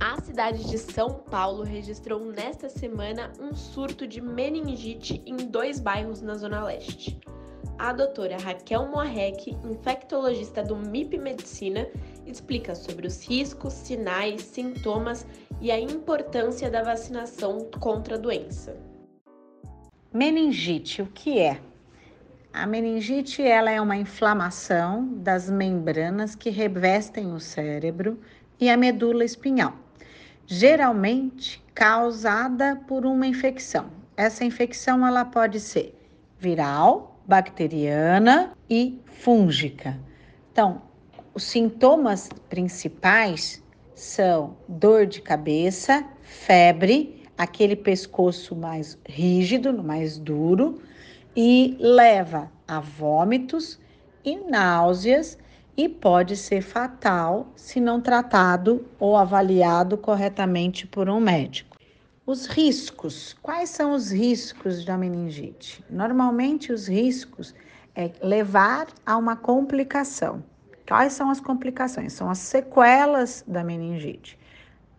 A cidade de São Paulo registrou nesta semana um surto de meningite em dois bairros na Zona Leste. A doutora Raquel Moarec, infectologista do MIP Medicina, explica sobre os riscos, sinais, sintomas e a importância da vacinação contra a doença. Meningite, o que é? A meningite ela é uma inflamação das membranas que revestem o cérebro e a medula espinhal, geralmente causada por uma infecção. Essa infecção ela pode ser viral, bacteriana e fúngica. Então, os sintomas principais são dor de cabeça, febre, aquele pescoço mais rígido, mais duro, e leva a vômitos e náuseas e pode ser fatal se não tratado ou avaliado corretamente por um médico. Os riscos. Quais são os riscos da meningite? Normalmente os riscos é levar a uma complicação. Quais são as complicações? São as sequelas da meningite.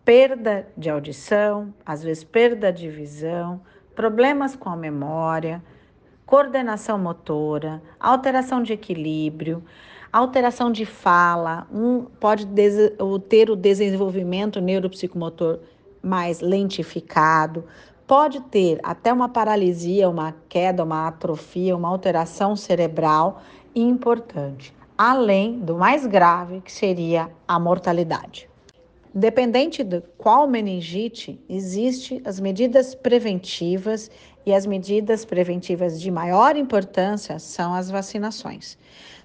Perda de audição, às vezes perda de visão, problemas com a memória, coordenação motora, alteração de equilíbrio, alteração de fala, um pode ter o desenvolvimento neuropsicomotor mais lentificado, pode ter até uma paralisia, uma queda, uma atrofia, uma alteração cerebral importante, além do mais grave que seria a mortalidade. Dependente de qual meningite, existem as medidas preventivas e as medidas preventivas de maior importância são as vacinações.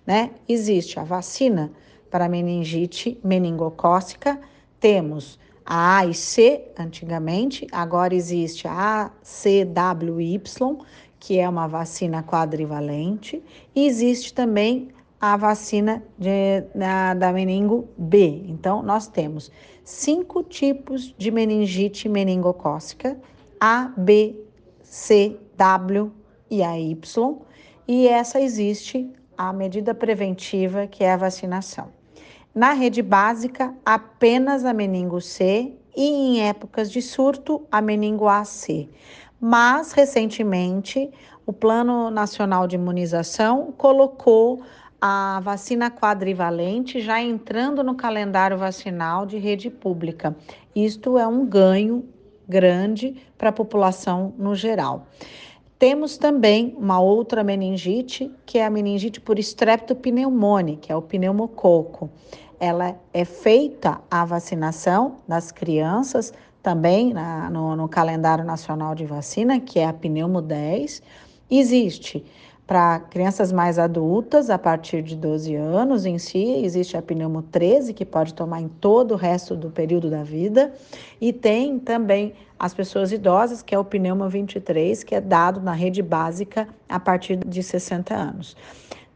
Né? Existe a vacina para meningite meningocócica, temos a A e C antigamente, agora existe a ACWY, que é uma vacina quadrivalente, e existe também a vacina de, da, meningo B. Então, nós temos cinco tipos de meningite meningocócica, A, B, C, W e a Y, e essa existe a medida preventiva, que é a vacinação. Na rede básica, apenas a meningo C e em épocas de surto, a meningo AC. Mas, recentemente, o Plano Nacional de Imunização colocou a vacina quadrivalente já entrando no calendário vacinal de rede pública. Isto é um ganho grande para a população no geral. Temos também uma outra meningite, que é a meningite por streptopneumone, que é o pneumococo. Ela é feita a vacinação das crianças também na, no, no calendário nacional de vacina, que é a pneumo 10. Existe para crianças mais adultas, a partir de 12 anos em si, existe a pneumo 13, que pode tomar em todo o resto do período da vida, e tem também as pessoas idosas, que é o pneumo 23, que é dado na rede básica a partir de 60 anos.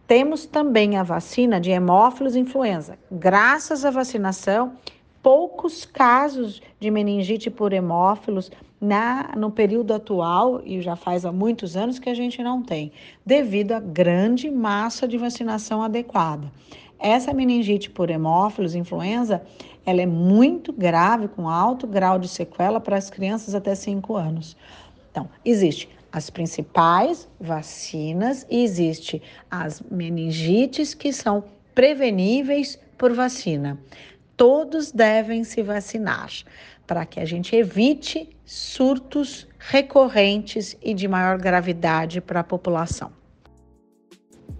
Temos também a vacina de hemófilos influenza. Graças à vacinação, poucos casos de meningite por hemófilos na, no período atual, e já faz há muitos anos que a gente não tem, devido à grande massa de vacinação adequada. Essa meningite por hemófilos, influenza, ela é muito grave, com alto grau de sequela para as crianças até 5 anos. Então, existe as principais vacinas e existe as meningites que são preveníveis por vacina. Todos devem se vacinar para que a gente evite surtos recorrentes e de maior gravidade para a população.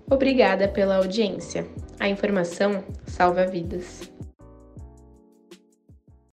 Obrigada pela audiência. A informação salva vidas.